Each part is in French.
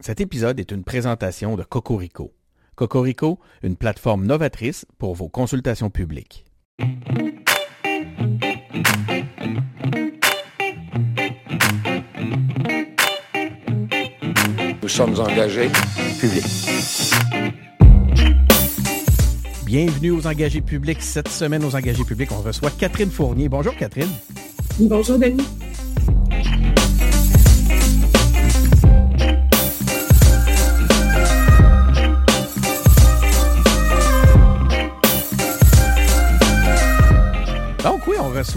Cet épisode est une présentation de Cocorico. Cocorico, une plateforme novatrice pour vos consultations publiques. Nous sommes engagés publics. Bienvenue aux engagés publics. Cette semaine, aux engagés publics, on reçoit Catherine Fournier. Bonjour Catherine. Bonjour Denis.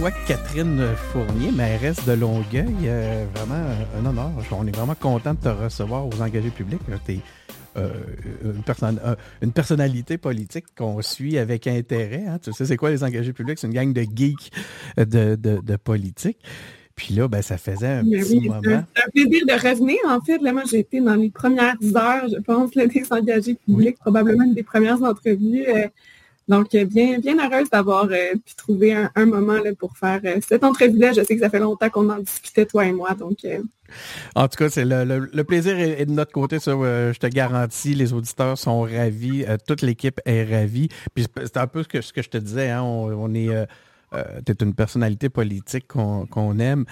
Reçoit Catherine Fournier, mairesse de Longueuil. Euh, vraiment un honneur. On est vraiment content de te recevoir aux engagés publics. Tu es une, euh, une, personnalité politique qu'on suit avec intérêt. Hein. Tu sais, c'est quoi les engagés publics? C'est une gang de geeks de, de, politique. Puis là, ben, ça faisait un petit moment. C'est un plaisir de revenir. En fait, là, moi, j'ai été dans les premières heures, je pense, là, des engagés publics, probablement une des premières entrevues. Euh, donc, euh, bien, bien heureuse d'avoir euh, pu trouver un, moment là, pour faire euh, cette entrevue-là. Je sais que ça fait longtemps qu'on en discutait, toi et moi. Donc, En tout cas, c'est le, plaisir est, de notre côté, ça, je te garantis. Les auditeurs sont ravis. toute l'équipe est ravie. Puis c'est un peu ce que, ce que je te disais. Hein, on, est. tu es une personnalité politique qu'on aime.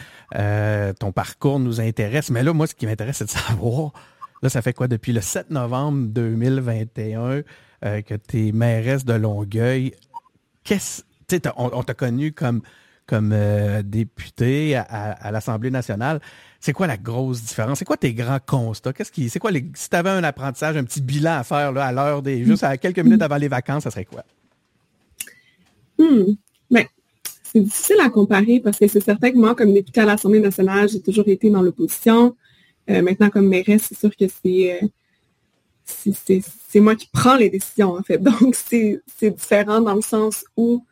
ton parcours nous intéresse. Mais là, moi, ce qui m'intéresse, c'est de savoir, là, ça fait quoi depuis le 7 novembre 2021? Euh, que tu es mairesse de Longueuil. Qu'est-ce, on, t'a connu comme, comme euh, député à, l'Assemblée nationale. C'est quoi la grosse différence? C'est quoi tes grands constats? Qu'est-ce qui, c'est quoi les, si tu avais un apprentissage, un petit bilan à faire là, à l'heure des, juste à quelques minutes avant les vacances, ça serait quoi? Hmm. Ben, c'est difficile à comparer parce que c'est certain que moi, comme député à l'Assemblée nationale, j'ai toujours été dans l'opposition. Euh, maintenant, comme mairesse, c'est sûr que c'est, c'est moi qui prends les décisions, en fait. Donc, c'est différent dans le sens où,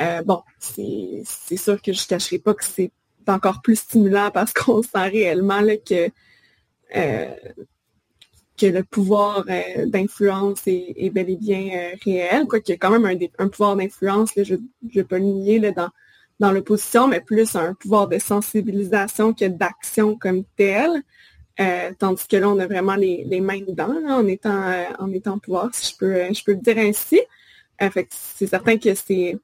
euh, bon, c'est sûr que je ne cacherai pas que c'est encore plus stimulant parce qu'on sent réellement que, euh, que le pouvoir euh, d'influence est, bel et bien réel. Quoi qu'il y a quand même un, pouvoir d'influence, je ne pas le nier dans, dans l'opposition, mais plus un pouvoir de sensibilisation que d'action comme tel. Euh, tandis que là, on a vraiment les, mains dedans en étant euh, en étant pouvoir, si je peux, euh, je peux le dire ainsi. c'est certain que c'est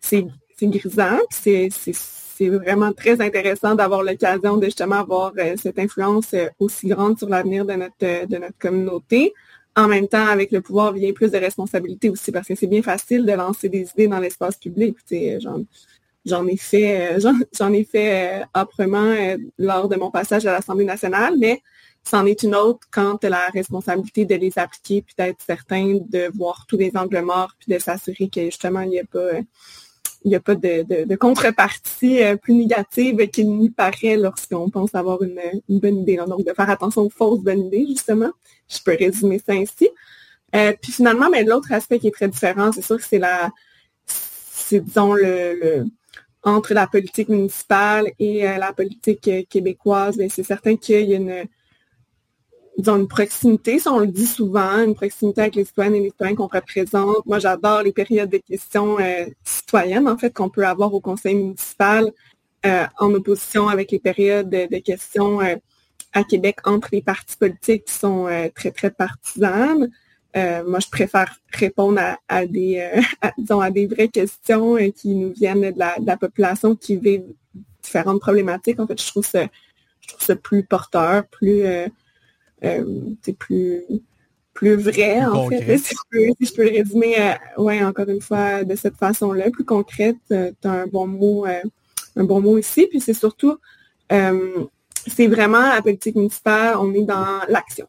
c'est grisant, c'est vraiment très intéressant d'avoir l'occasion de justement avoir cette influence aussi grande sur l'avenir de notre, de notre communauté. En même temps, avec le pouvoir vient plus de responsabilités aussi, parce que c'est bien facile de lancer des idées dans l'espace public. Genre, J'en ai fait, euh, j'en ai fait euh, âprement euh, lors de mon passage à l'Assemblée nationale, mais c'en est une autre quand tu as la responsabilité de les appliquer, puis d'être certain de voir tous les angles morts, puis de s'assurer que justement, il n'y a pas, il a pas de, contrepartie plus négative qu'il n'y paraît lorsqu'on pense avoir une, bonne idée. Donc, de faire attention aux fausses bonnes idées, justement. Je peux résumer ça ainsi. puis finalement, mais l'autre aspect qui est très différent, c'est sûr que c'est la, c'est disons le entre la politique municipale et euh, la politique euh, québécoise, mais c'est certain qu'il y a une, proximité, ça on le dit souvent, une proximité avec les citoyennes et les citoyens qu'on représente. Moi, j'adore les périodes de questions euh, citoyennes, en fait, qu'on peut avoir au conseil municipal en opposition avec les périodes de, questions à Québec entre les partis politiques qui sont très, très partisanes. Euh, moi, je préfère répondre à, des, euh, disons, à des vraies questions euh, qui nous viennent de la, population qui vit différentes problématiques. En fait, je trouve ça, je trouve ça plus porteur, plus, c'est plus, plus vrai, en fait, si je, peux, le résumer, ouais, encore une fois, de cette façon-là, plus concrète. tu as un bon mot, un bon mot ici. Puis c'est surtout, c'est vraiment la politique municipale, on est dans l'action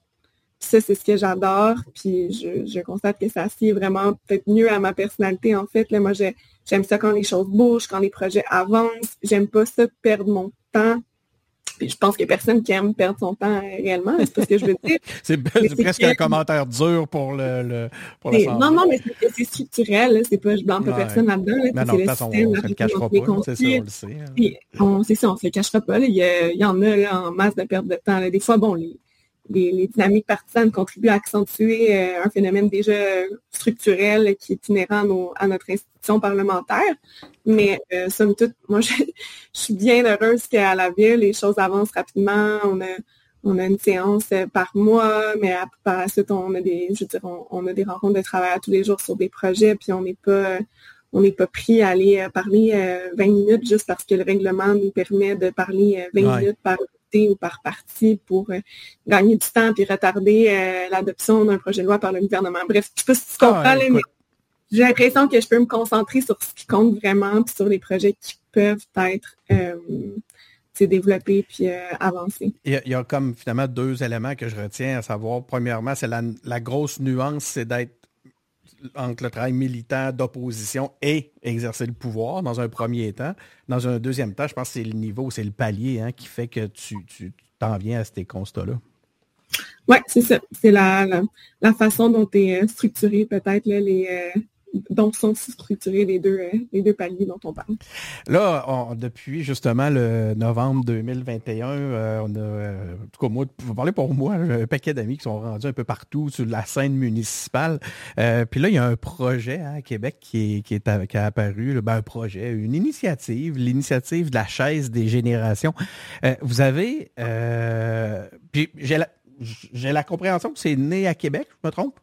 ça, c'est ce que j'adore. Puis je, constate que ça assied vraiment peut-être mieux à ma personnalité. En fait, là, moi, j'aime ça quand les choses bougent, quand les projets avancent. J'aime pas ça perdre mon temps. Puis je pense qu'il n'y a personne qui aime perdre son temps réellement, c'est pas ce que je veux dire. c'est presque un commentaire dur pour le, pour Non, non, mais c'est structurel, c'est pas je blâme pas personne là-dedans. Là, non, non, on ne se le cachera pas, c'est ça, on le sait. Hein. C'est ça, on se le cachera pas. Il, y en a là, en masse de perte de temps. Des fois, bon, les, les, dynamiques partisanes contribuent à accentuer euh, un phénomène déjà structurel qui est inhérent à, notre institution parlementaire. Mais euh, somme toute, moi, je, suis bien heureuse qu'à la ville, les choses avancent rapidement. On a, on a une séance par mois, mais par la suite, on a des, je veux on, a des rencontres de travail tous les jours sur des projets, puis on n'est pas on n'est pas pris à aller parler 20 minutes juste parce que le règlement nous permet de parler 20 minutes par ou par partie pour gagner du temps et retarder l'adoption d'un projet de loi par le gouvernement. Bref, je sais pas si tu comprends, ah, mais j'ai l'impression que je peux me concentrer sur ce qui compte vraiment, puis sur les projets qui peuvent être euh, développés puis euh, avancés. Il y, a, comme finalement deux éléments que je retiens, à savoir, premièrement, c'est la, grosse nuance, c'est d'être entre le travail militant d'opposition et exercer le pouvoir dans un premier temps. Dans un deuxième temps, je pense que c'est le niveau, c'est le palier hein, qui fait que tu t'en viens à ces constats-là. Oui, c'est ça. C'est la, la, façon dont tu es euh, structuré peut-être les, dont sont structurés les deux, euh, les deux paliers dont on parle? Là, depuis justement le novembre 2021, euh, on a, euh, en tout cas moi, vous parlez pour moi, un paquet d'amis qui sont rendus un peu partout sur la scène municipale. puis là, il y a un projet hein, à Québec qui, est, qui, a apparu, ben, un projet, une initiative, l'initiative de la chaise des générations. vous avez, puis j'ai la, j'ai la compréhension que c'est né à Québec, je me trompe?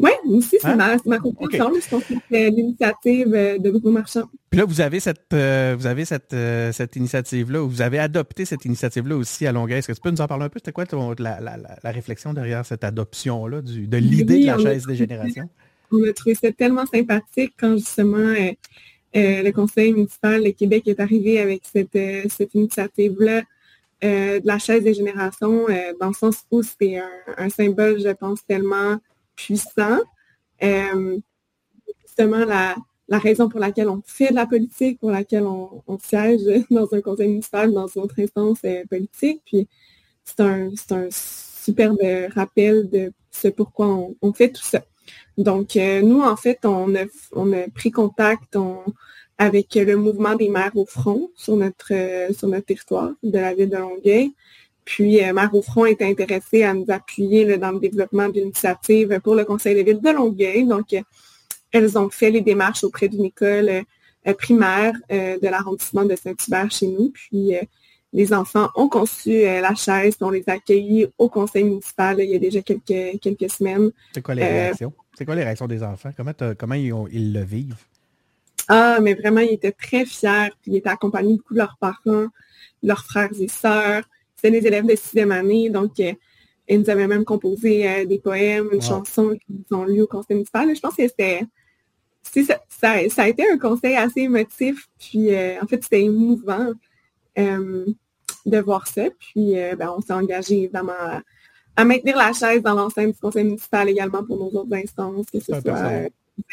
Oui, aussi, c'est hein? ma, ma compréhension. Je pense que c'est l'initiative euh, de Bruno Marchand. Puis là, vous avez cette, euh, vous avez cette, euh, cette initiative-là, vous avez adopté cette initiative-là aussi à Longueuil. Est-ce que tu peux nous en parler un peu? C'était quoi la, la, la, réflexion derrière cette adoption-là, de l'idée de la chaise des générations? On a trouvé ça tellement sympathique quand justement le conseil municipal de Québec est arrivé avec cette, cette initiative-là. de la chaise des générations, dans le sens où c'est un, un, symbole, je pense, tellement puissant. Euh, justement, la, raison pour laquelle on fait de la politique, pour laquelle on, siège dans un conseil municipal, dans une autre instance euh, politique. Puis c'est un, un superbe rappel de ce pourquoi on, fait tout ça. Donc, euh, nous, en fait, on a, on a pris contact avec le mouvement des maires au front sur notre, sur notre territoire de la ville de Longueuil. Puis, euh, Mère au Front est intéressée à nous appuyer dans le développement d'initiatives pour le Conseil de ville de Longueuil. Donc, euh, elles ont fait les démarches auprès d'une école euh, primaire de l'arrondissement de Saint-Hubert chez nous. Puis, les enfants ont conçu la chaise, on les a accueillis au conseil municipal il y a déjà quelques, quelques semaines. C'est quoi les réactions? C'est quoi les réactions des enfants? Comment, comment ils, ils, le vivent? Ah, mais vraiment, ils étaient très fiers. Puis ils étaient accompagnés beaucoup de leurs parents, leurs frères et sœurs. C'était des élèves de sixième année, donc euh, ils nous avaient même composé euh, des poèmes, une chanson qu'ils ont lu au conseil municipal. Je pense que c'était ça, a été un conseil assez émotif, puis euh, en fait, c'était émouvant de voir ça. Puis ben, on s'est engagé évidemment à, maintenir la chaise dans l'enceinte du conseil municipal également pour nos autres instances, que ce soit conseil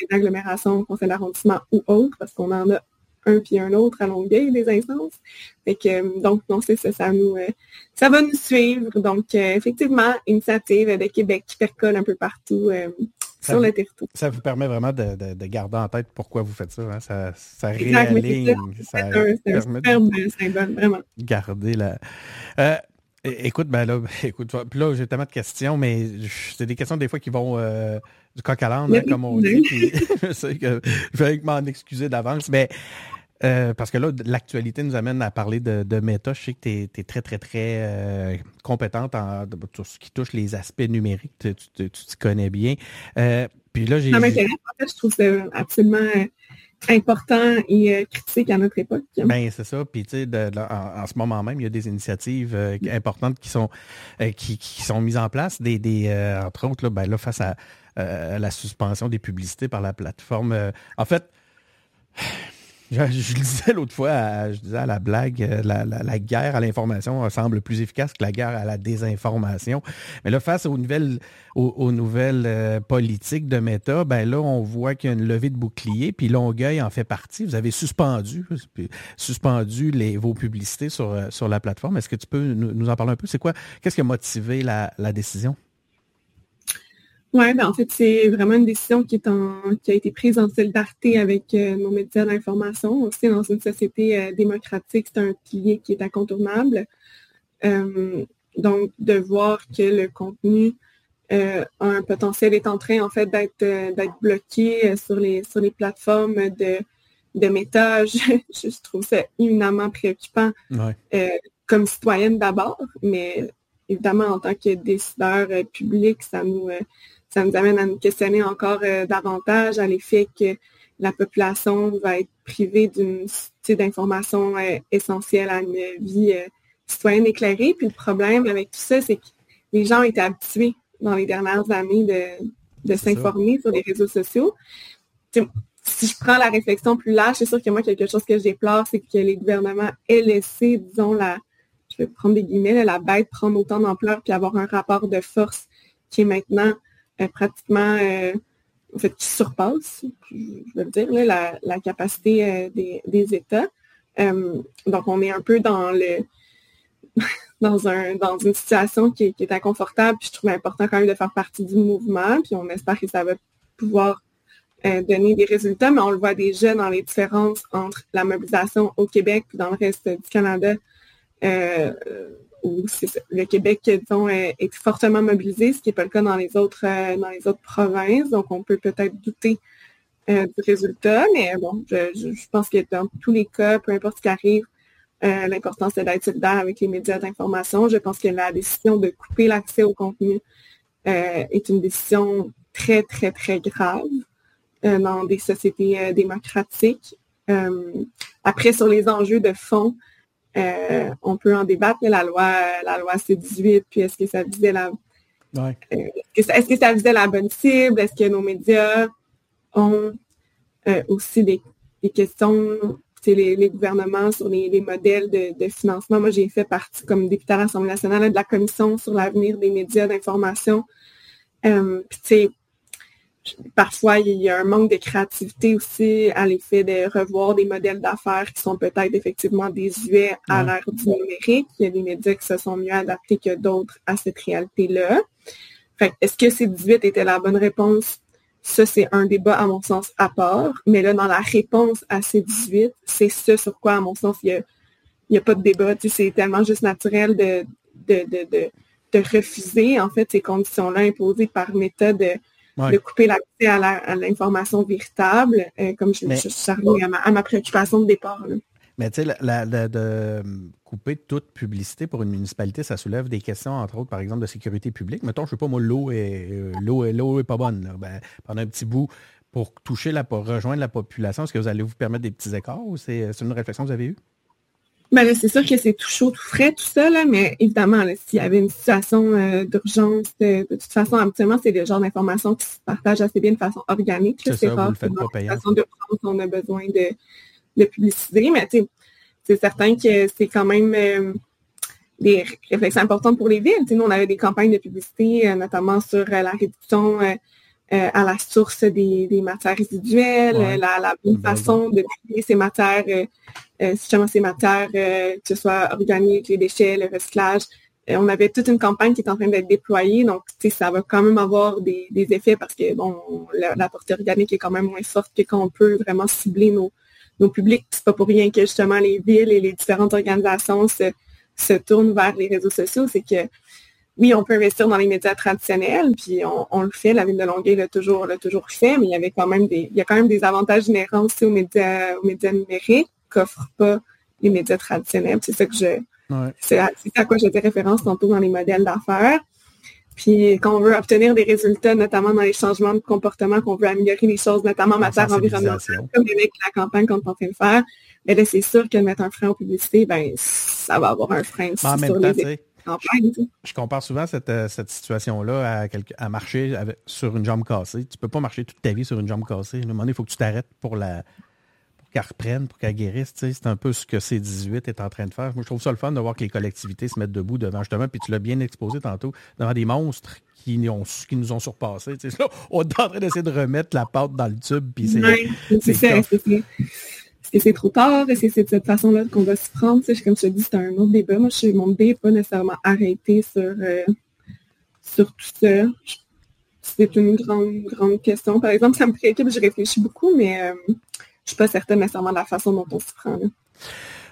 d'agglomération, conseil d'arrondissement ou autre, parce qu'on en a un puis un autre à Longueuil des instances. que, euh, donc, non, c'est ça, ça nous, euh, ça va nous suivre. Donc, euh, effectivement, initiative de Québec qui percole un peu partout sur le territoire. Ça vous permet vraiment de, garder en tête pourquoi vous faites ça. Hein. Ça, ça réaligne. C'est un, symbole, vraiment. Garder la... Écoute, ben là, écoute, là, j'ai tellement de questions, mais c'est des questions des fois qui vont du coq à l'âne, hein, comme on dit. je sais que je vais m'en excuser d'avance, mais euh, parce que là, l'actualité nous amène à parler de, de méta. Je sais que tu es, très, très, très euh, compétente en tout ce qui touche les aspects numériques. Tu t'y connais bien. Euh, puis là, j'ai. Ça m'intéresse. En fait, je trouve ça absolument important et critique à notre époque. Ben c'est ça. Puis tu sais, en, ce moment même, il y a des initiatives importantes qui sont qui, qui, sont mises en place. Des, des entre autres, là, ben, là, face à la suspension des publicités par la plateforme. en fait. Je, je, disais l'autre fois, je disais à la blague, euh, la, guerre à l'information semble plus efficace que la guerre à la désinformation. Mais là, face aux nouvelles, aux, nouvelles euh, politiques de Meta, ben là, on voit qu'il y a une levée de bouclier, puis Longueuil en fait partie. Vous avez suspendu, suspendu les, vos publicités sur, euh, sur la plateforme. Est-ce que tu peux nous, en parler un peu? C'est quoi? Qu'est-ce qui a motivé la décision? Oui, ben en fait, c'est vraiment une décision qui, est en, qui a été prise en solidarité avec euh, nos médias d'information. Aussi, dans une société euh, démocratique, c'est un pilier qui est incontournable. Euh, donc, de voir que le contenu a un potentiel est en train, en fait, d'être d'être bloqué sur les sur les plateformes de, de méta, je, trouve ça éminemment préoccupant comme citoyenne d'abord, mais évidemment, en tant que décideur public, ça nous, ça nous amène à nous questionner encore davantage à l'effet que la population va être privée d'une d'informations essentielles à une vie citoyenne éclairée. Puis le problème avec tout ça, c'est que les gens ont été habitués dans les dernières années de, de s'informer sur les réseaux sociaux. si je prends la réflexion plus large, c'est sûr que moi, quelque chose que je déplore, c'est que les gouvernements aient laissé, disons, la, je vais prendre des guillemets, la bête prendre autant d'ampleur puis avoir un rapport de force qui est maintenant euh, pratiquement, euh, en fait, qui surpasse, je veux dire, la, capacité euh, des, États. donc, on est un peu dans le dans, un, dans une situation qui est, inconfortable. Puis je trouve important quand même de faire partie du mouvement. Puis on espère que ça va pouvoir euh, donner des résultats, mais on le voit déjà dans les différences entre la mobilisation au Québec et dans le reste du Canada, euh, où le Québec, disons, est, fortement mobilisé, ce qui n'est pas le cas dans les autres, euh, dans les autres provinces. Donc, on peut peut-être douter du résultat, mais bon, je, pense que dans tous les cas, peu importe ce qui arrive, euh, l'importance d'être solidaire avec les médias d'information. Je pense que la décision de couper l'accès au contenu euh, est une décision très, très, très grave euh, dans des sociétés démocratiques. après, sur les enjeux de fond, on peut en débattre, la loi, la loi C-18, puis est-ce que ça visait la est-ce que, ça visait la bonne cible? Est-ce que nos médias ont aussi des, des questions les, gouvernements sur les, modèles de, financement? Moi, j'ai fait partie comme députée à l'Assemblée nationale de la commission sur l'avenir des médias d'information. Euh, parfois, il y a un manque de créativité aussi à l'effet de revoir des modèles d'affaires qui sont peut-être effectivement désuets à l'ère du numérique. Il y a des médias qui se sont mieux adaptés que d'autres à cette réalité-là. Est-ce que ces 18 étaient la bonne réponse? Ça, c'est un débat, à mon sens, à part. Mais là, dans la réponse à ces 18, c'est ce sur quoi, à mon sens, il n'y a, pas de débat. c'est tellement juste naturel de, de, refuser, en fait, ces conditions-là imposées par méthode de, couper l'accès à l'information véritable, euh, comme je, je, à ma, à ma préoccupation de départ. Mais tu sais, de couper toute publicité pour une municipalité, ça soulève des questions, entre autres, par exemple, de sécurité publique. Mettons, je ne sais pas, moi, l'eau est, euh, l'eau est, l'eau est pas bonne. Ben, pendant un petit bout, pour toucher la, pour rejoindre la population, est-ce que vous allez vous permettre des petits écarts ou c'est, une réflexion que vous avez eue? Ben c'est sûr que c'est tout chaud, tout frais, tout ça, là, mais évidemment, s'il y avait une situation euh, d'urgence, de, toute façon, habituellement, c'est le genre d'informations qui se partagent assez bien de façon organique. C'est, rare, faites pas payant. d'urgence, on a besoin de, de publiciser, mais c'est certain que c'est quand même euh, des réflexions importantes pour les villes. nous, on avait des campagnes de publicité, euh, notamment sur euh, la réduction à la source des, matières résiduelles, la, bonne façon de trier ces matières, justement ces matières, que ce soit organiques, les déchets, le recyclage. on avait toute une campagne qui est en train d'être déployée, donc ça va quand même avoir des, effets parce que bon, la, portée organique est quand même moins forte que quand on peut vraiment cibler nos, nos publics. C'est pas pour rien que justement les villes et les différentes organisations se, tournent vers les réseaux sociaux. C'est que oui, on peut investir dans les médias traditionnels, puis on, le fait. La ville de Longueuil l'a toujours, toujours fait, mais il y avait quand même des, il y a quand même des avantages inhérents aussi aux médias, aux médias numériques qu'offrent pas les médias traditionnels. C'est ça que je, c'est à, à, quoi j'ai fait référence tantôt dans les modèles d'affaires. Puis quand on veut obtenir des résultats, notamment dans les changements de comportement, qu'on veut améliorer les choses, notamment en matière environnementale, comme avec la campagne qu'on est en train de faire, mais là, c'est sûr que mettre un frein aux publicités, ben, ça va avoir un frein sur les campagnes. Je compare souvent cette, euh, cette situation-là à, à, marcher sur une jambe cassée. Tu ne peux pas marcher toute ta vie sur une jambe cassée. À un moment donné, il faut que tu t'arrêtes pour la, qu'elle reprenne, pour qu'elle guérisse. C'est un peu ce que C18 est en train de faire. Moi, je trouve ça le fun de voir que les collectivités se mettent debout devant, justement, puis tu l'as bien exposé tantôt, devant des monstres qui, ont, qui nous ont surpassés. on est en train d'essayer de remettre la pâte dans le tube, puis c'est... Est-ce que c'est trop tard? Est-ce que c'est de cette façon-là qu'on va se prendre? comme je te dis, c'est un autre débat. Moi, je, mon idée n'est pas nécessairement arrêté sur, euh, sur tout ça. C'est une grande, grande question. Par exemple, ça me préoccupe, je réfléchis beaucoup, mais euh, je suis pas certaine nécessairement de la façon dont on se prend.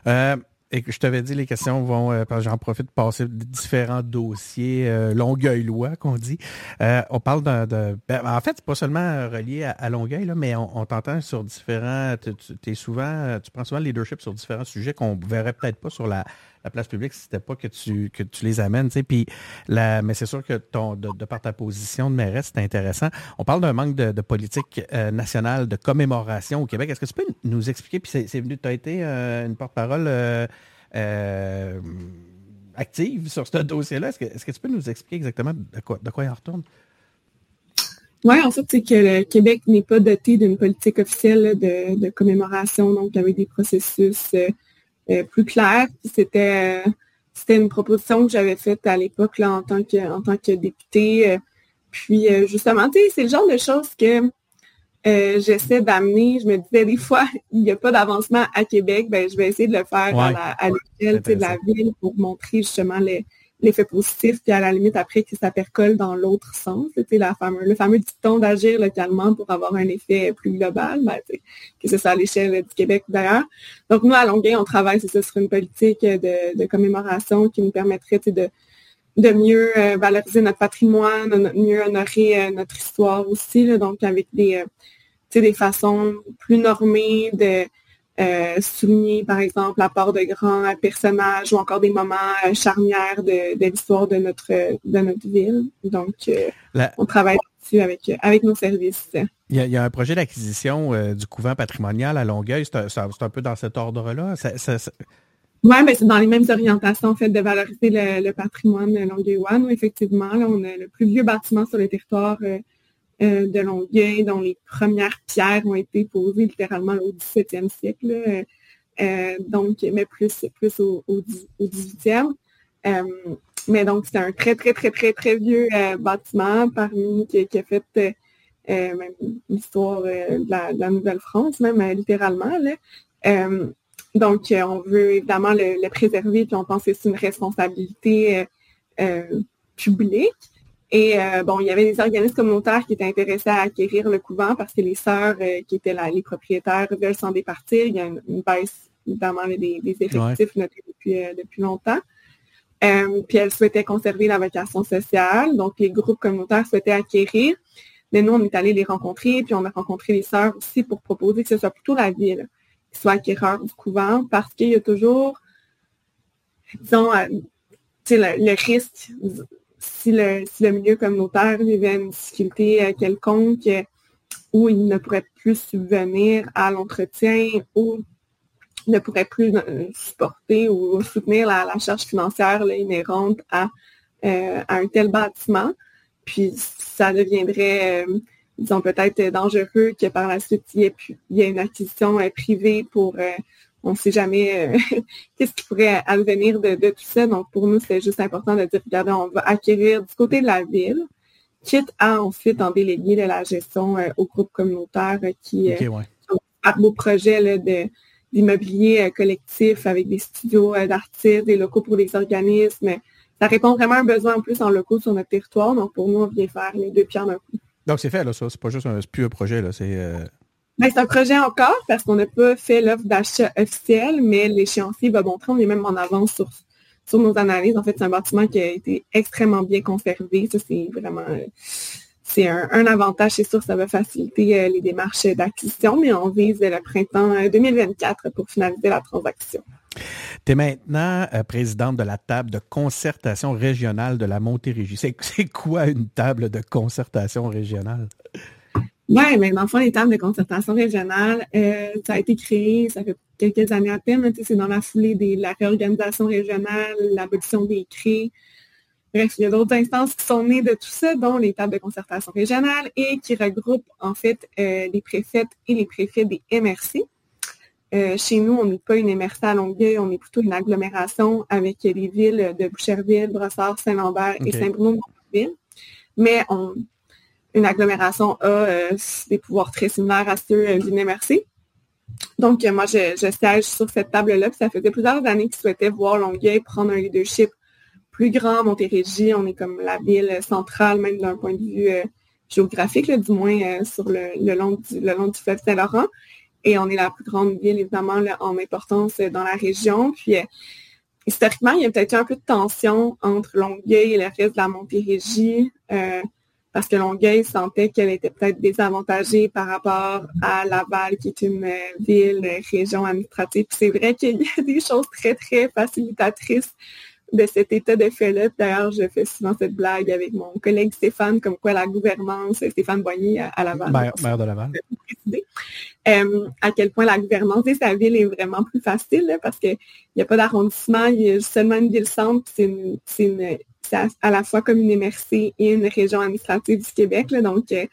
Euh, et que je t'avais dit, les questions vont, euh, j'en profite de passer différents dossiers euh, Longueuil-Loi, qu'on dit. on parle de... Ben, en fait, c'est pas seulement relié à, Longueuil, là, mais on, t'entend sur différents... Tu, es souvent, tu prends souvent le leadership sur différents sujets qu'on verrait peut-être pas sur la, la place publique c'était pas que tu, que tu les amènes. Puis la, mais c'est sûr que ton, de, par ta position de mairesse, c'est intéressant. On parle d'un manque de, politique euh, nationale de commémoration au Québec. Est-ce que tu peux nous expliquer, puis c'est venu, tu as été euh, une porte-parole euh, active sur ce dossier-là. Est-ce que, est que, tu peux nous expliquer exactement de quoi, de quoi il en retourne? Oui, en fait, c'est que le Québec n'est pas doté d'une politique officielle de, commémoration, donc avec des processus euh, euh, plus clairs. C'était euh, c'était une proposition que j'avais faite à l'époque là en tant que en tant que députée. puis justement, tu sais, c'est le genre de choses que j'essaie d'amener. Je me disais des fois, il n'y a pas d'avancement à Québec, ben je vais essayer de le faire à l'échelle de la ville pour montrer justement les l'effet positif, puis à la limite, après, que ça percole dans l'autre sens. La fameux, le fameux dicton d'agir localement pour avoir un effet plus global, ben, que ce soit à l'échelle du Québec d'ailleurs. Donc, nous, à Longueuil, on travaille, ça, sur une politique de, commémoration qui nous permettrait de, de mieux euh, valoriser notre patrimoine, de mieux honorer euh, notre histoire aussi, donc avec des, euh, des façons plus normées de euh, souligner, par exemple, la part de grands personnages ou encore des moments euh, charnières de, l'histoire de notre, de notre ville. Donc, euh, on travaille dessus avec, avec nos services. Il y, a, un projet d'acquisition du couvent patrimonial à Longueuil. C'est un, peu dans cet ordre-là? Oui, mais c'est dans les mêmes orientations, en fait, de valoriser le, patrimoine longueuillois. Nous, effectivement, on a le plus vieux bâtiment sur le territoire euh, de Longueuil, dont les premières pierres ont été posées littéralement au 17e siècle. Euh, donc, mais plus, plus au, au, 18e. Euh, mais donc, c'est un très, très, très, très, très vieux bâtiment parmi qui, a fait l'histoire de la, Nouvelle-France, même littéralement. donc, on veut évidemment le, le, préserver, puis on pense que c'est une responsabilité publique. Et euh, bon, il y avait des organismes communautaires qui étaient intéressés à acquérir le couvent parce que les sœurs euh, qui étaient là, les propriétaires veulent s'en départir. Il y a une, baisse notamment des, effectifs depuis, euh, depuis longtemps. puis elles souhaitaient conserver la vocation sociale. Donc, les groupes communautaires souhaitaient acquérir. Mais nous, on est allé les rencontrer, puis on a rencontré les sœurs aussi pour proposer que ce soit plutôt la ville qui soit acquéreur du couvent parce qu'il y a toujours, disons, le, le risque si le, si le milieu communautaire vivait une difficulté euh, quelconque où il ne pourrait plus subvenir à l'entretien ou ne pourrait plus euh, supporter ou soutenir la, charge financière inhérente à, euh, à, un tel bâtiment. Puis ça deviendrait, disons, peut-être dangereux que par la suite, il y ait, une acquisition privée pour on ne sait jamais euh, qu'est-ce qui pourrait advenir de, tout ça. Donc, pour nous, c'est juste important de dire, regardez, on va acquérir du côté de la ville, quitte à ensuite en déléguer de la gestion euh, aux groupes communautaires euh, qui ont un beau projet d'immobilier collectif avec des studios d'artistes, des locaux pour des organismes. Ça répond vraiment à un besoin en plus en locaux sur notre territoire. Donc, pour nous, on vient faire les deux pierres d'un coup. Donc, c'est fait, là, ça. C'est pas juste un, plus un projet, là. C'est ben, c'est un projet encore parce qu'on n'a pas fait l'offre d'achat officielle, mais l'échéancier va montrer, on est même en avance sur, sur nos analyses. En fait, c'est un bâtiment qui a été extrêmement bien conservé. Ça, c'est vraiment c'est un, avantage, c'est sûr, ça va faciliter euh, les démarches d'acquisition, mais on vise le printemps 2024 euh, pour finaliser la transaction. Tu es maintenant euh, présidente de la table de concertation régionale de la Montérégie. C'est quoi une table de concertation régionale? Oui, mais dans le fond, les tables de concertation régionale, euh, ça a été créé, ça fait quelques années à peine, c'est dans la foulée de la réorganisation régionale, l'abolition des CRI. Bref, il y a d'autres instances qui sont nées de tout ça, dont les tables de concertation régionale et qui regroupent en fait euh, les préfètes et les préfets des MRC. Euh, chez nous, on n'est pas une MRC à Longueuil, on est plutôt une agglomération avec les villes de Boucherville, Brossard, Saint-Lambert et Saint-Bruno-de-Montville. Mais on, une agglomération a euh, des pouvoirs très similaires à ceux euh, d'une MRC. Donc, euh, moi, je, siège sur cette table-là. Ça faisait plusieurs années qu'ils souhaitaient voir Longueuil prendre un leadership plus grand. Montérégie, on est comme la ville centrale, même d'un point de vue géographique, du moins sur le, long du, le long du fleuve Saint-Laurent. Et on est la plus grande ville, évidemment, en importance dans la région. Puis, historiquement, il y a peut-être un peu de tension entre Longueuil et le reste de la Montérégie parce que Longueuil sentait qu'elle était peut-être désavantagée par rapport à Laval, qui est une ville, région administrative. c'est vrai qu'il y a des choses très, très facilitatrices de cet état de fait-là. D'ailleurs, je fais souvent cette blague avec mon collègue Stéphane, comme quoi la gouvernance, Stéphane Boigny à, Laval. Maire, de Laval. Euh, à quel point la gouvernance de sa ville est vraiment plus facile parce qu'il n'y a pas d'arrondissement, il y a seulement une ville-centre, c'est une, à, la fois comme une MRC et une région administrative du Québec. donc, euh,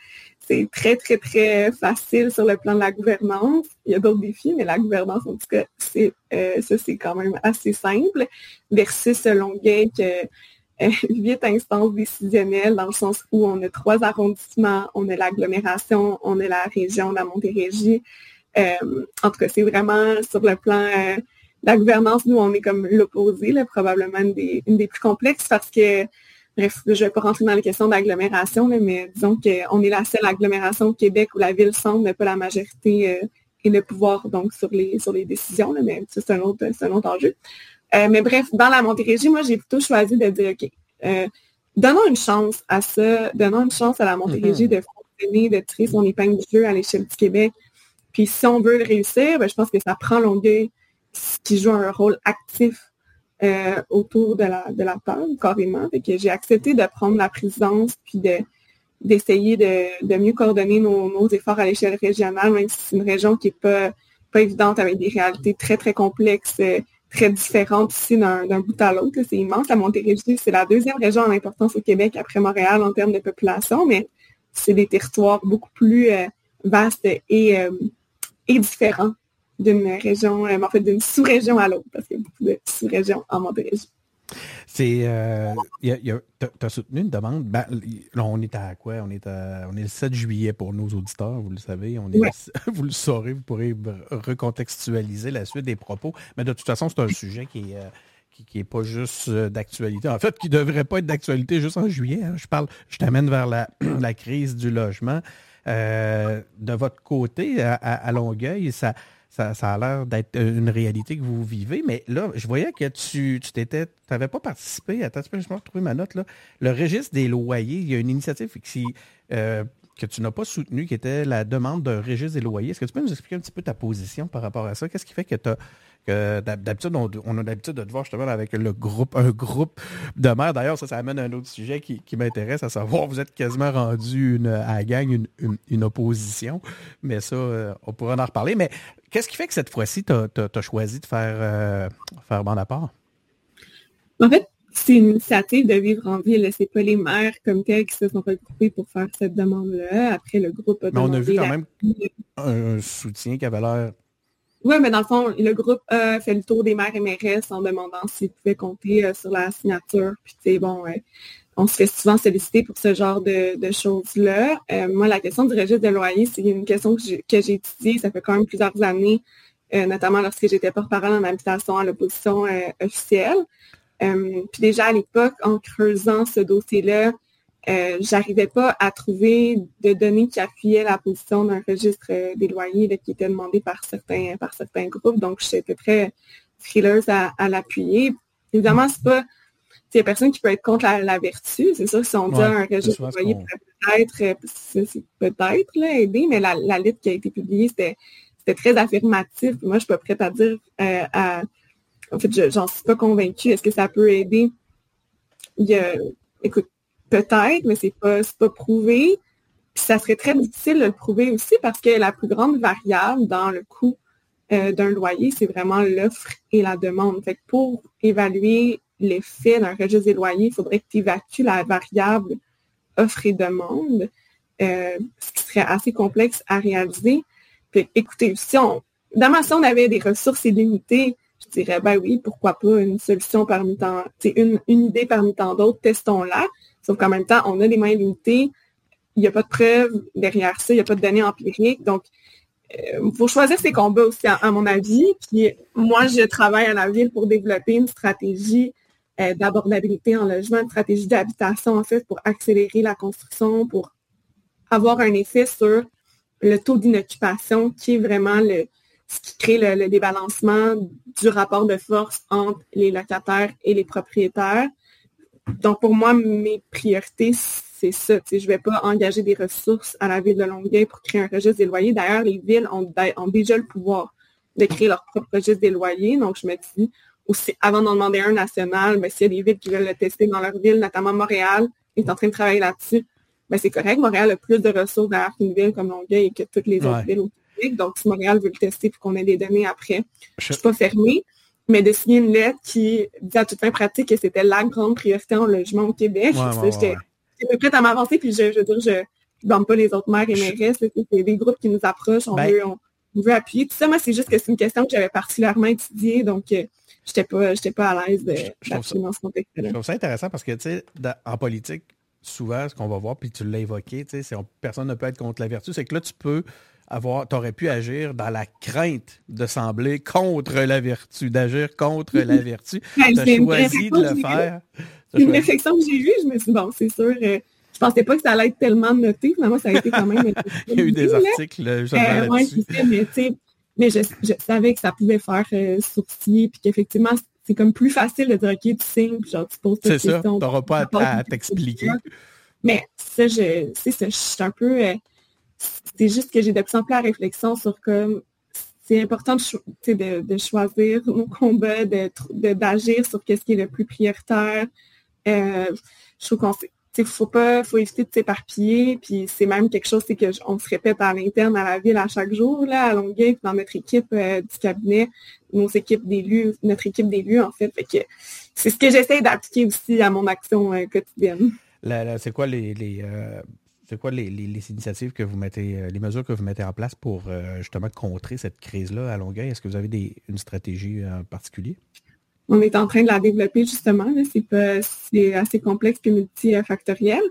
c'est très, très, très facile sur le plan de la gouvernance. Il y a d'autres défis, mais la gouvernance, en tout cas, c'est, euh, ça, c'est quand même assez simple. Versus Longueuil, que euh, huit instances décisionnelles, dans le sens où on a trois arrondissements, on a l'agglomération, on a la région, la Montérégie. Euh, en tout cas, c'est vraiment sur le plan de la gouvernance, nous, on est comme l'opposé, probablement une des, une des plus complexes parce que Bref, je ne vais pas rentrer dans les questions d'agglomération, mais disons qu'on est la seule agglomération au Québec où la ville-centre n'a pas la majorité euh, et le pouvoir donc sur les, sur les décisions, mais c'est un, autre, un autre enjeu. Euh, mais bref, dans la Montérégie, moi, j'ai plutôt choisi de dire, OK, euh, donnons une chance à ça, donnons une chance à la Montérégie mm-hmm. de fonctionner, de tirer son épingle du jeu à l'échelle du Québec. Puis si on veut le réussir, ben, je pense que ça prend Longueuil qui joue un rôle actif euh, autour de la, de la table, carrément. que j'ai accepté de prendre la présidence puis de, d'essayer de, de mieux coordonner nos, nos efforts à l'échelle régionale, même si c'est une région qui n'est pas, pas évidente avec des réalités très, très complexes, euh, très différentes ici d'un, bout à l'autre. C'est immense. La Montérégie, c'est la deuxième région en importance au Québec après Montréal en termes de population, mais c'est des territoires beaucoup plus euh, vastes et, et différents d'une région, euh, en fait d'une sous-région à l'autre, parce qu'il y a beaucoup de sous-régions en Montérégie. C'est, euh, tu as soutenu une demande? Ben, là, on est à quoi? On est, on est le 7 juillet pour nos auditeurs, vous le savez. On est vous le saurez, vous pourrez recontextualiser la suite des propos. Mais de toute façon, c'est un sujet qui est, euh, qui, est pas juste d'actualité. En fait, qui ne devrait pas être d'actualité juste en juillet. Hein. Je parle, je t'amène vers la, la, crise du logement. De votre côté, à Longueuil, ça, ça, a l'air d'être une réalité que vous vivez. Mais là, je voyais que tu tu n'avais pas participé. Attends, je vais retrouver ma note là. Le registre des loyers, il y a une initiative euh, que tu n'as pas soutenue, qui était la demande d'un registre des loyers. Est-ce que tu peux nous expliquer un petit peu ta position par rapport à ça? Qu'est-ce qui fait que tu as que d'habitude, on, a l'habitude de te voir justement avec le groupe, un groupe de maires. D'ailleurs, ça, ça amène un autre sujet qui, m'intéresse, à savoir, vous êtes quasiment rendu une, à la gang une, opposition. Mais ça, euh, on pourra en reparler. Mais qu'est-ce qui fait que cette fois-ci, tu as, choisi de faire, euh, faire bande à part? En fait, c'est une initiative de vivre en ville. Ce pas les maires comme tels qui se sont regroupés pour faire cette demande-là. Après, le groupe a Mais on a vu quand même un soutien qui avait l'air oui, mais dans le fond, le groupe a fait le tour des maires et mairesses en demandant s'ils pouvaient compter euh, sur la signature. Puis, tu sais, bon, on se fait souvent solliciter pour ce genre de, choses-là. Euh, moi, la question du registre de loyer, c'est une question que j'ai étudiée, ça fait quand même plusieurs années, euh, notamment lorsque j'étais porte-parole en habitation à l'opposition officielle. puis déjà à l'époque, en creusant ce dossier-là, euh, j'arrivais pas à trouver de données qui appuyaient la position d'un registre euh, des loyers qui était demandé par certains, par certains groupes. Donc, j'étais très frileuse à, l'appuyer. Évidemment, c'est pas. Il y a personne qui peut être contre la, vertu. C'est sûr, si on dit un registre des loyers peut-être euh, peut-être aider, mais la, la lettre qui a été publiée, c'était très affirmatif. Moi, je suis pas prête à dire à, en fait, j'en suis pas convaincue. Est-ce que ça peut aider? Il y a, écoute, Peut-être, mais c'est pas, pas prouvé. Ça serait très difficile de le prouver aussi parce que la plus grande variable dans le coût euh, d'un loyer, c'est vraiment l'offre et la demande. Fait que pour évaluer l'effet d'un registre des loyers, il faudrait que tu évacues la variable offre et demande, euh, ce qui serait assez complexe à réaliser. Écoutez, si on, dans si on avait des ressources illimitées, dirais, ben oui, pourquoi pas une solution parmi tant, une, une idée parmi tant d'autres, testons-la. Sauf qu'en même temps, on a des moyens limités. Il n'y a pas de preuves derrière ça, il n'y a pas de données empiriques. Donc, il euh, faut choisir ses combats aussi, à, mon avis. Puis moi, je travaille à la ville pour développer une stratégie euh, d'abordabilité en logement, une stratégie d'habitation, en fait, pour accélérer la construction, pour avoir un effet sur le taux d'inoccupation, qui est vraiment le, ce qui crée le, débalancement du rapport de force entre les locataires et les propriétaires donc, pour moi, mes priorités, c'est ça. Je ne vais pas engager des ressources à la ville de Longueuil pour créer un registre des loyers. D'ailleurs, les villes ont, ont, déjà le pouvoir de créer leur propre registre des loyers. Donc, je me dis, aussi, avant d'en demander un national, mais ben, s'il y a des villes qui veulent le tester dans leur ville, notamment Montréal, est en train de travailler là-dessus, ben, c'est correct. Montréal a plus de ressources derrière qu'une ville comme Longueuil et que toutes les autres villes au Donc, si Montréal veut le tester pour qu'on ait des données après, je ne suis pas fermée mais de signer une lettre qui dit à toute fin pratique que c'était la grande priorité en logement au Québec. J'étais prête à m'avancer, puis je, veux dire, je ne blâme pas les autres maires et mairesses. C'est des groupes qui nous approchent, on, ben veut, on, veut appuyer. Tout ça, moi, c'est juste que c'est une question que j'avais particulièrement étudiée, donc euh, je n'étais pas, pas à l'aise d'appuyer dans ce contexte-là. Je trouve ça intéressant parce que, tu sais, en politique, souvent, ce qu'on va voir, puis tu l'as évoqué, tu sais, personne ne peut être contre la vertu, c'est que là, tu peux tu aurais pu agir dans la crainte de sembler contre la vertu, d'agir contre la vertu. Ben, tu as choisi de le faire. Une réflexion que j'ai eue, je me suis dit, bon, c'est sûr, euh, je pensais pas que ça allait être tellement noté. Finalement, ça a été quand même... Il y a eu des articles euh, euh mais, mais je, je, savais que ça pouvait faire euh, sourciller, puis qu'effectivement, c'est comme plus facile de dire, OK, tu signes, puis genre, tu poses tes questions. C'est ça, tu n'auras pas à, t'expliquer. Mais ça, je, ça, je suis un peu c'est juste que j'ai de plus en plus la réflexion sur comme c'est important de, de, choisir nos combats, d'agir sur ce qui est le plus prioritaire. Euh, je trouve qu'on il faut pas, faut éviter de s'éparpiller, puis c'est même quelque chose que on se répète à l'interne à la ville à chaque jour, là, à Longueuil, dans notre équipe euh, du cabinet, nos équipes d'élus, notre équipe d'élus, en fait. c'est ce que j'essaie d'appliquer aussi à mon action euh, quotidienne. c'est quoi les, c'est quoi les, initiatives que vous mettez, euh, les mesures que vous mettez en place pour euh, justement contrer cette crise-là à Longueuil? Est-ce que vous avez une stratégie en particulier? On est en train de la développer justement. C'est assez complexe et multifactoriel.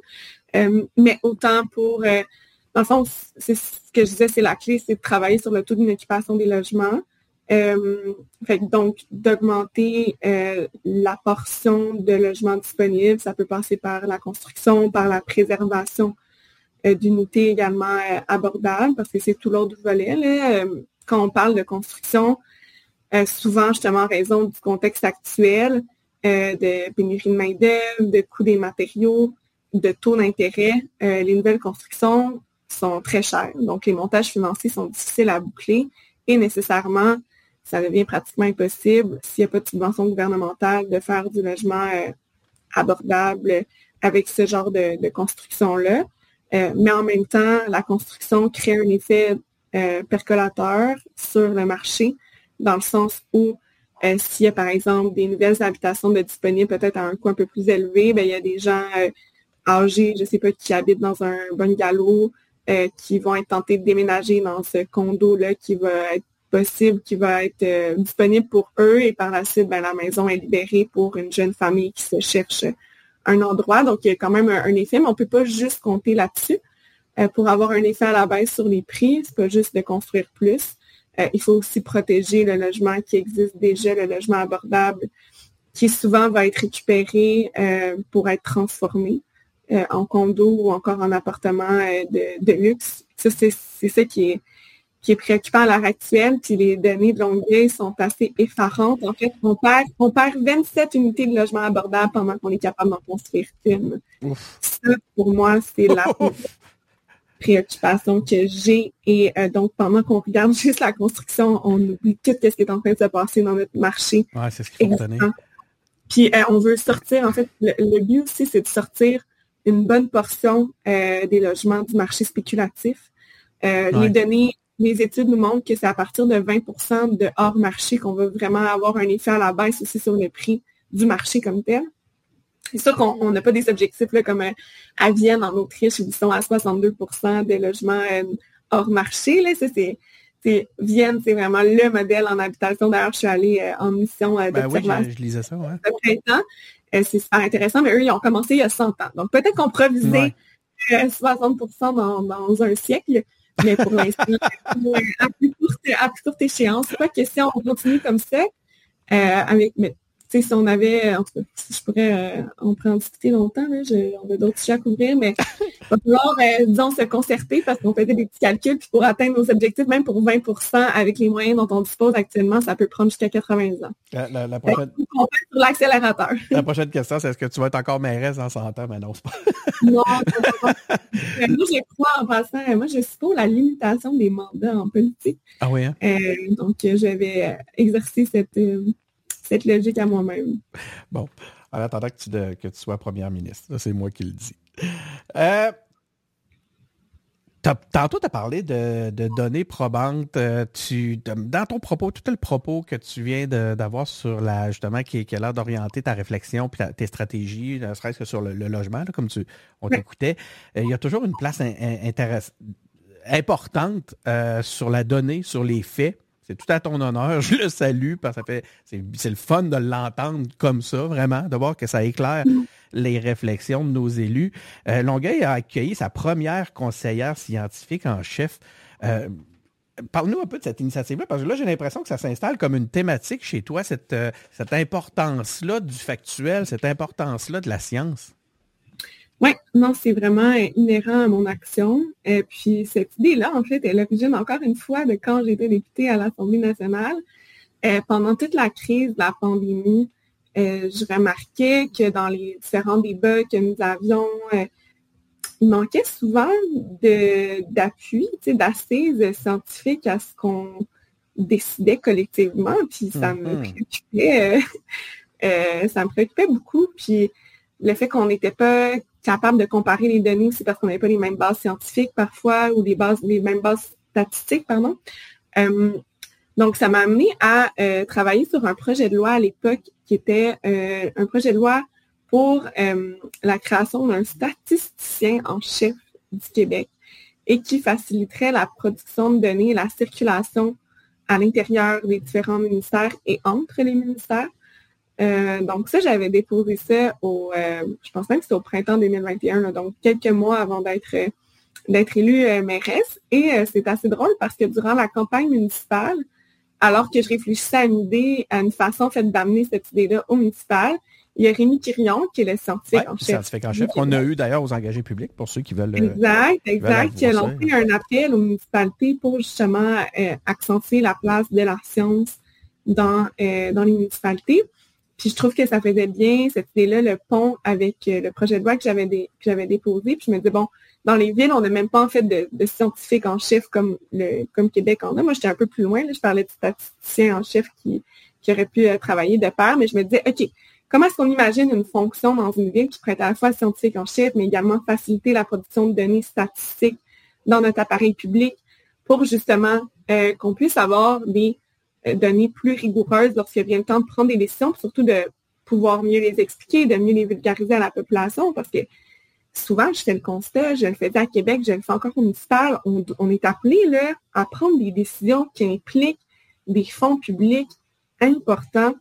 Euh, mais autant pour, dans le fond, c'est ce que je disais, c'est la clé, c'est de travailler sur le taux d'une occupation des logements. donc, d'augmenter la portion de logements disponibles, ça peut passer par la construction, par la préservation euh, d'unités également euh, abordables, parce que c'est tout l'autre volet. Euh, quand on parle de construction, souvent justement en raison du contexte actuel, de pénurie de main-d'œuvre, de coût des matériaux, de taux d'intérêt, les nouvelles constructions sont très chères. Donc, les montages financiers sont difficiles à boucler et nécessairement, ça devient pratiquement impossible s'il n'y a pas de subvention gouvernementale de faire du logement abordable avec ce genre de construction-là. Euh, mais en même temps, la construction crée un effet euh, percolateur sur le marché, dans le sens où euh, s'il y a par exemple des nouvelles habitations de disponibles peut-être à un coût un peu plus élevé, ben, il y a des gens âgés, je ne sais pas, qui habitent dans un bungalow, qui vont être tentés de déménager dans ce condo-là qui va être possible, qui va être disponible pour eux et par la suite, ben, la maison est libérée pour une jeune famille qui se cherche un endroit. Donc, il y a quand même un, effet, mais on ne peut pas juste compter là-dessus. Euh, pour avoir un effet à la baisse sur les prix, c'est pas juste de construire plus. Euh, il faut aussi protéger le logement qui existe déjà, le logement abordable, qui souvent va être récupéré euh, pour être transformé en condo ou encore en appartement de, de, luxe. Ça, c'est ça qui est, qui est préoccupant à l'heure actuelle, puis les données de Longueuil sont assez effarantes. En fait, on perd, on perd 27 unités de logement abordables pendant qu'on est capable d'en construire une. Ça, pour moi, c'est la préoccupation que j'ai. Et euh, donc, pendant qu'on regarde juste la construction, on oublie tout ce qui est en train de se passer dans notre marché. Ouais, c'est ce qu'il faut Puis, euh, on veut sortir, en fait, le, but aussi, c'est de sortir une bonne portion euh, des logements du marché spéculatif. Les données les études nous montrent que c'est à partir de 20% de hors marché qu'on va vraiment avoir un effet à la baisse aussi sur le prix du marché comme tel. C'est sûr qu'on n'a pas des objectifs là, comme euh, à Vienne, en Autriche, où ils sont à 62% des logements euh, hors marché. Là. Ça, c'est, Vienne, c'est vraiment le modèle en habitation. D'ailleurs, je suis allée euh, en mission d'observation. Ben oui, je, lisais ça, ouais. c'est super intéressant, mais eux, ils ont commencé il y a 100 ans. Donc, peut-être qu'on pourrait viser 60 dans, dans un siècle. Mais pour l'instant, à, plus courte, échéance, pas question, on continue comme ça. Euh, avec, mais si on avait, en tout cas, je pourrais, euh, on pourrait en discuter longtemps, là, on a d'autres sujets à couvrir, mais va falloir, euh, disons, se concerter parce qu'on faisait des petits calculs, puis pour atteindre nos objectifs, même pour 20% avec les moyens dont on dispose actuellement, ça peut prendre jusqu'à 80 ans. La, la, prochaine... sur l'accélérateur. La prochaine question, c'est est-ce que tu vas être encore mairesse dans 100 ans? Mais non, c'est pas. non, pas. Euh, moi, je crois en passant, moi, je suis pour la limitation des mandats en politique. Ah oui, hein? Euh, donc, je vais exercer cette, cette logique à moi-même. Bon en attendant que tu, que tu sois première ministre. C'est moi qui le dis. Euh, tantôt, tu as parlé de, données probantes. Euh, tu, dans ton propos, tout le propos que tu viens d'avoir sur la, justement, qui, qui a l'air d'orienter ta réflexion et tes stratégies, ne serait-ce que sur le, logement, comme tu, on t'écoutait, euh, il y a toujours une place importante sur la donnée, sur les faits. C'est tout à ton honneur. Je le salue parce que c'est, le fun de l'entendre comme ça, vraiment, de voir que ça éclaire les réflexions de nos élus. Euh, Longueuil a accueilli sa première conseillère scientifique en chef. Euh, parle-nous un peu de cette initiative-là, parce que là, j'ai l'impression que ça s'installe comme une thématique chez toi, cette, euh, cette importance-là du factuel, cette importance-là de la science. Oui, non, c'est vraiment inhérent à mon action. Et puis cette idée-là, en fait, est l'origine encore une fois de quand j'étais députée à l'Assemblée nationale. Euh, pendant toute la crise de la pandémie, euh, je remarquais que dans les différents débats que nous avions, euh, il manquait souvent d'appui, d'assises scientifiques à ce qu'on décidait collectivement. Puis ça me mm-hmm. préoccupait, ça me préoccupait beaucoup. Puis le fait qu'on n'était pas capable de comparer les données, c'est parce qu'on n'avait pas les mêmes bases scientifiques parfois ou bases, les mêmes bases statistiques, pardon. Euh, donc, ça m'a amené à euh, travailler sur un projet de loi à l'époque qui était euh, un projet de loi pour la création d'un statisticien en chef du Québec et qui faciliterait la production de données et la circulation à l'intérieur des différents ministères et entre les ministères. Euh, donc ça, j'avais déposé ça au, euh, je pense même que c'était au printemps 2021, donc quelques mois avant d'être d'être élue euh, mairesse. Et c'est assez drôle parce que durant la campagne municipale, alors que je réfléchissais à une idée, à une façon fait d'amener cette idée-là au municipal, il y a Rémi Quirion, qui est le scientifique en chef. Scientifique en chef, qu'on a eu d'ailleurs aux engagés publics pour ceux qui veulent. Exact, exact, qui a lancé un appel aux municipalités pour justement accentuer la place de la science dans, dans les municipalités. Puis je trouve que ça faisait bien cette idée-là, le pont avec euh, le projet de loi que j'avais déposé. Puis je me disais, bon, dans les villes, on n'a même pas en fait de, scientifiques en chef comme le comme Québec en a. Moi, j'étais un peu plus loin. Là, je parlais de statisticiens en chef qui, qui auraient pu euh, travailler de pair, mais je me disais, OK, comment est-ce qu'on imagine une fonction dans une ville qui pourrait être à la fois scientifique en chef, mais également faciliter la production de données statistiques dans notre appareil public pour justement euh, qu'on puisse avoir des données plus rigoureuses lorsqu'il vient le temps de prendre des décisions, surtout de pouvoir mieux les expliquer, de mieux les vulgariser à la population, parce que souvent, je fais le constat, je le faisais à Québec, je le fais encore au municipal, on, est appelé là, à prendre des décisions qui impliquent des fonds publics importants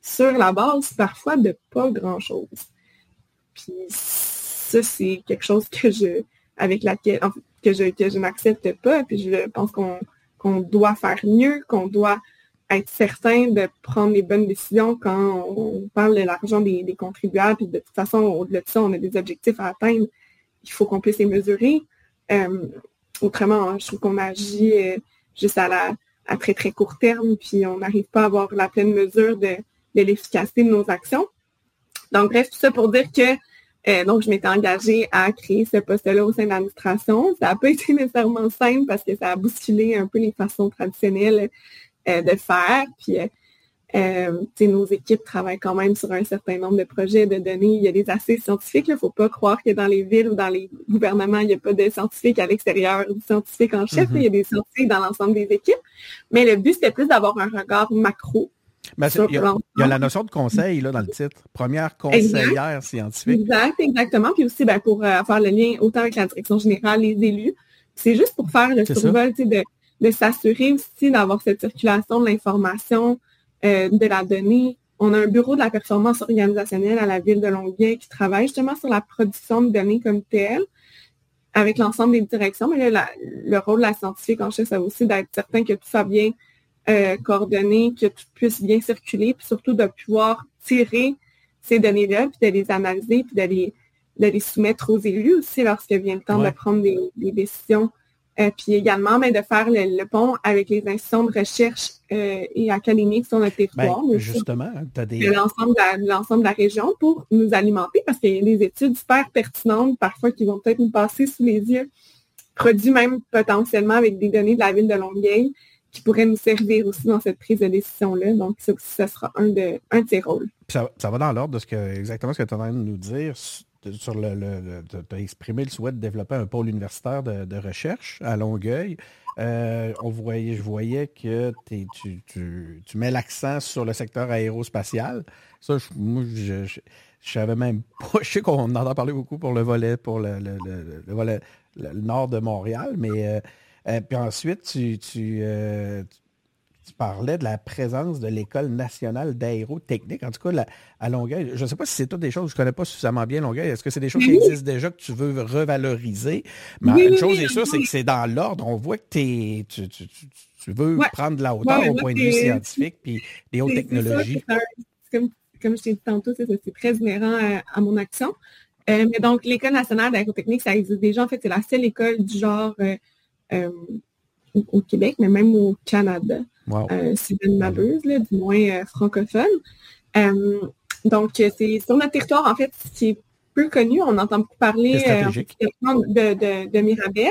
sur la base parfois de pas grand-chose. Puis ça, c'est quelque chose que je, avec que je, que je n'accepte pas, puis je pense qu'on qu'on doit faire mieux, qu'on doit être certain de prendre les bonnes décisions quand on parle de l'argent des, contribuables. Puis de toute façon, au-delà de ça, on a des objectifs à atteindre. Il faut qu'on puisse les mesurer. Euh, autrement, je trouve qu'on agit euh, juste à la à très très court terme, puis on n'arrive pas à avoir la pleine mesure de, l'efficacité de nos actions. Donc, bref, tout ça pour dire que euh, donc, je m'étais engagée à créer ce poste-là au sein de l'administration. Ça n'a pas été nécessairement simple parce que ça a bousculé un peu les façons traditionnelles euh, de faire. Puis, euh, euh nos équipes travaillent quand même sur un certain nombre de projets, de données. Il y a des assises scientifiques. Il ne faut pas croire que dans les villes ou dans les gouvernements, il n'y a pas de scientifiques à l'extérieur, de scientifiques en chef. Mm-hmm. Il y a des scientifiques dans l'ensemble des équipes. Mais le but, c'était plus d'avoir un regard macro. Il, y a, la notion de conseil là, dans le titre. Première conseillère scientifique. Exact, exactement. Puis aussi, ben, pour faire le lien autant avec la direction générale, les élus. C'est juste pour faire le survol de de s'assurer aussi d'avoir cette circulation de l'information, euh, de la donnée. On a un bureau de la performance organisationnelle à la ville de Longueuil qui travaille justement sur la production de données comme telle avec l'ensemble des directions. Mais là, le rôle de la scientifique en chef, c'est aussi d'être certain que tout soit bien euh, coordonné, que tout puisse bien circuler, puis surtout de pouvoir tirer ces données-là, puis de les analyser, puis de les, les soumettre aux élus aussi lorsque vient le temps de prendre des, décisions. Euh, puis également mais de faire le, pont avec les institutions de recherche euh, et académiques sur notre territoire. Ben, justement, tu as des... L'ensemble de, l'ensemble de la région pour nous alimenter parce qu'il y a des études super pertinentes parfois qui vont peut-être nous passer sous les yeux, produits même potentiellement avec des données de la ville de Longueuil qui pourraient nous servir aussi dans cette prise de décision-là. Donc, ça ça sera un de, un de ces rôles. Ça, va dans l'ordre de ce que exactement ce que tu es en train de nous dire sur le, tu as exprimé le souhait de développer un pôle universitaire de, recherche à Longueuil. Euh, on voyait, je voyais que tu, tu, mets l'accent sur le secteur aérospatial. Ça, je, moi, je, je, savais même pas. Je sais qu'on en entend parler beaucoup pour le volet, pour le, volet le, nord de Montréal, mais euh, euh, puis ensuite, tu, tu, tu parlais de la présence de l'École nationale d'aérotechnique, en tout cas à Longueuil. Je ne sais pas si c'est toutes des choses, je ne connais pas suffisamment bien Longueuil. Est-ce que c'est des choses qui existent déjà que tu veux revaloriser? Mais une chose est sûre, c'est que c'est dans l'ordre. On voit que tu, veux prendre de la hauteur au point de vue scientifique puis des hautes technologies. comme, comme, je t'ai dit tantôt, c'est très inhérent à, mon action. Euh, mais donc, l'École nationale d'aérotechnique, ça existe déjà. En fait, c'est la seule école du genre euh, euh, au Québec, mais même au Canada. Euh, si je ne m'abuse, du moins euh, francophone. Euh, donc, c'est sur notre territoire, en fait, qui est peu connu. On entend beaucoup parler de, de, Mirabel,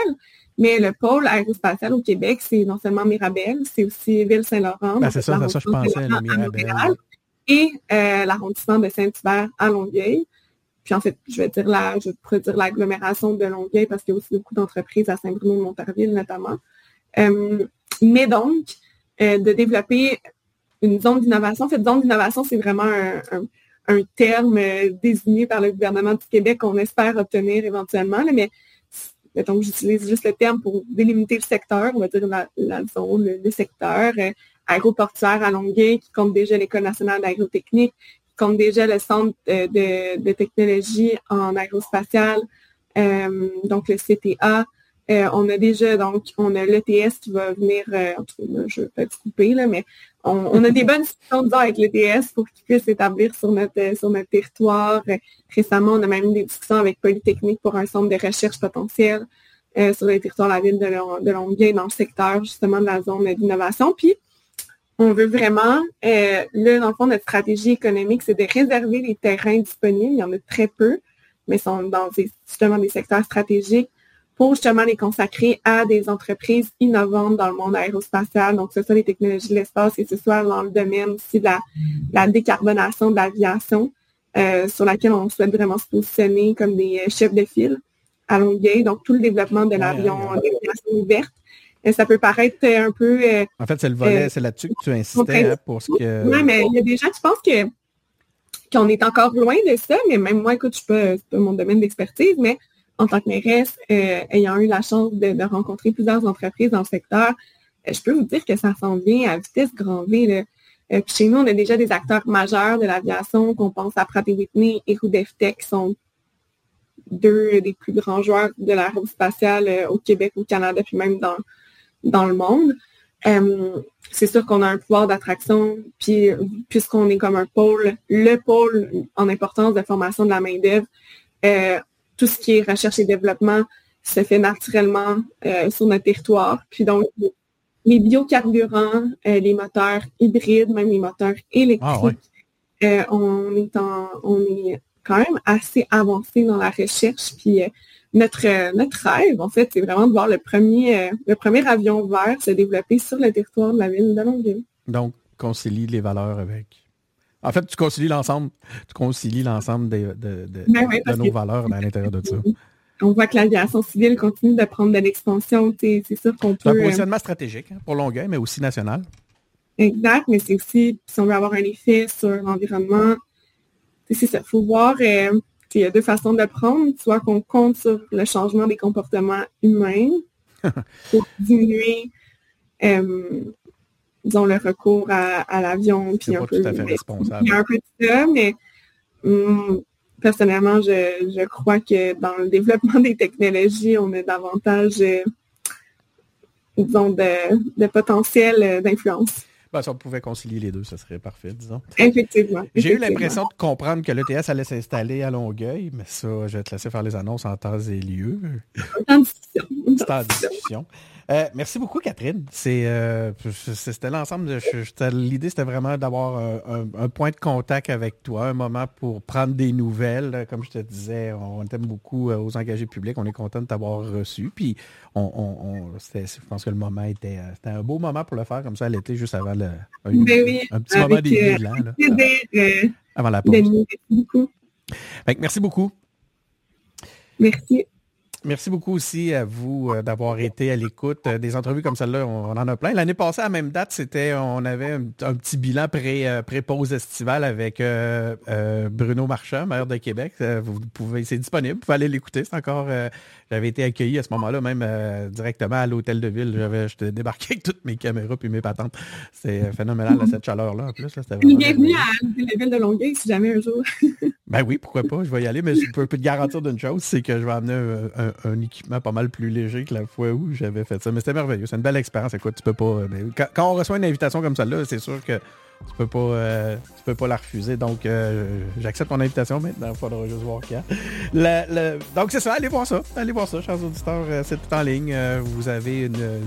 mais le pôle aérospatial au Québec, c'est non seulement Mirabel, c'est aussi Ville-Saint-Laurent. Ben, c'est ça, ça, je pensais, le Mirabel. Et l'arrondissement de Saint-Hubert à Longueuil. Puis en fait, je vais dire la, je pourrais dire l'agglomération de Longueuil parce qu'il y a aussi beaucoup d'entreprises à Saint-Bruno-de-Montarville notamment. mais donc, euh, de développer une zone d'innovation. Cette zone d'innovation, c'est vraiment un, terme euh, désigné par le gouvernement du Québec qu'on espère obtenir éventuellement, mais donc j'utilise juste le terme pour délimiter le secteur, on va dire la, zone, le, secteur euh, aéroportuaire à Longueuil, qui compte déjà l'École nationale d'aérotechnique, compte déjà le centre de, technologie en aérospatiale, donc le CTA, euh, on a déjà, donc, on a l'ETS qui va venir, euh, je vais peut-être couper, là, mais on, a des bonnes discussions avec l'ETS pour qu'il puisse s'établir sur notre, euh, sur notre territoire. récemment, on a même eu des discussions avec Polytechnique pour un centre de recherche potentielle sur le territoire de la ville de, de Longueuil, dans le secteur, justement, de la zone d'innovation. Puis, on veut vraiment, là, dans le fond, notre stratégie économique, c'est de réserver les terrains disponibles. Il y en a très peu, mais sont dans justement des secteurs stratégiques pour justement les consacrer à des entreprises innovantes dans le monde aérospatial, donc que ce soit les technologies de l'espace et ce soit dans le domaine aussi de la, décarbonation de l'aviation, euh, sur laquelle on souhaite vraiment se positionner comme des euh, chefs de file à Longueuil, donc tout le développement de l'avion, l'aviation ouverte. Et ça peut paraître un peu... Euh, en fait, c'est le volet, c'est là-dessus que tu insistais hein, pour ce que... Oui, mais il y a des gens qui pensent que qu'on est encore loin de ça, mais même moi, écoute, je peux, c'est pas mon domaine d'expertise, mais en tant que mairesse, euh, ayant eu la chance de, rencontrer plusieurs entreprises dans le secteur, euh, je peux vous dire que ça s'en vient à vitesse grand V. Euh, chez nous, on a déjà des acteurs majeurs de l'aviation, qu'on pense à Pratt Whitney et Roudeftech, qui sont deux des plus grands joueurs de l'aérospatiale au Québec, au Canada, puis même dans, dans le monde. c'est sûr qu'on a un pouvoir d'attraction, puis puisqu'on est comme un pôle, le pôle en importance de formation de la main-d'œuvre, tout ce qui est recherche et développement se fait naturellement euh, sur notre territoire. Puis donc, les biocarburants, euh, les moteurs hybrides, même les moteurs électriques, ah, euh, on, est on est quand même assez avancé dans la recherche. Puis notre, notre rêve, en fait, c'est vraiment de voir le premier, le premier avion vert se développer sur le territoire de la ville de Longueuil. Donc, concilier les valeurs avec en fait, tu concilies l'ensemble, tu concilies l'ensemble de, ben nos valeurs à l'intérieur de ça. On voit que l'aviation civile continue de prendre de l'expansion. C'est sûr qu'on peut. C'est un euh, positionnement stratégique hein, pour Longueuil, mais aussi national. Exact, mais c'est aussi, si on veut avoir un effet sur l'environnement, c'est ça. Il faut voir, euh, il y a deux façons de prendre. Soit qu'on compte sur le changement des comportements humains pour diminuer euh, disons, le recours à, l'avion. Puis un peu, tout à fait responsable. Il y a un peu de ça, mais hum, personnellement, je, crois que dans le développement des technologies, on a davantage, euh, disons, de, potentiel euh, d'influence. Ben, si on pouvait concilier les deux, ça serait parfait, disons. Effectivement. J'ai eu l'impression de comprendre que l'ETS allait s'installer à Longueuil, mais ça, je vais te laisser faire les annonces en temps et lieu. C'est en discussion. Euh, merci beaucoup, Catherine. C'est, euh, c'était l'ensemble de. L'idée, c'était vraiment d'avoir un, point de contact avec toi, un moment pour prendre des nouvelles. Comme je te disais, on t'aime beaucoup euh, aux engagés publics. On est content de t'avoir reçu. Puis, on, je pense que le moment était, c'était un beau moment pour le faire comme ça à l'été, juste avant le, un, ben un petit moment des bilans. avant la pause. Merci beaucoup. merci beaucoup. Merci. Merci beaucoup aussi à vous euh, d'avoir été à l'écoute. Euh, des entrevues comme celle-là, on, en a plein. L'année passée, à la même date, c'était, on avait un, petit bilan pré, euh, pré-pause estivale avec Bruno Marchand, maire de Québec. vous pouvez, c'est disponible, vous pouvez aller l'écouter. C'est encore, j'avais été accueilli à ce moment-là, même directement à l'hôtel de ville. J'avais, j'étais débarqué avec toutes mes caméras puis mes patentes. C'est phénoménal, cette chaleur-là, en plus. Bienvenue à l'hôtel de ville de Longueuil, si jamais un jour. ben oui, pourquoi pas, je vais y aller, mais je peux, te garantir d'une chose, c'est que je vais amener un un, équipement pas mal plus léger que la fois où j'avais fait ça. Mais c'était merveilleux. C'est une belle expérience. Tu peux pas. Euh, quand, on reçoit une invitation comme celle-là, c'est sûr que tu peux pas, euh, tu peux pas la refuser. Donc, euh, j'accepte ton invitation maintenant. Il faudra juste voir quand. donc, c'est ça. Allez voir ça. Allez voir ça, chers auditeurs. c'est tout en ligne. vous avez une,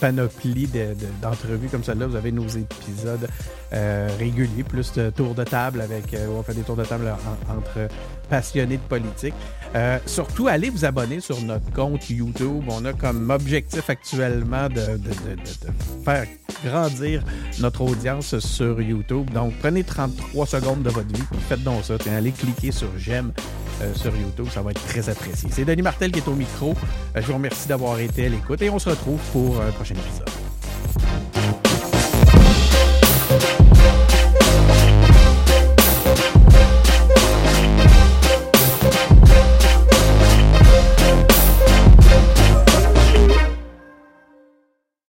panoplie d'entrevues comme celle-là. Vous avez nos épisodes réguliers, plus de tours de table avec. on fait des tours de table entre passionnés de politique. Euh, surtout, allez vous abonner sur notre compte YouTube. On a comme objectif actuellement de, faire grandir notre audience sur YouTube. Donc, prenez 33 secondes de votre vie faites donc ça. allez cliquer sur j'aime euh, sur YouTube. Ça va être très apprécié. C'est Denis Martel qui est au micro. Euh, je vous remercie d'avoir été à l'écoute et on se retrouve pour un prochain épisode.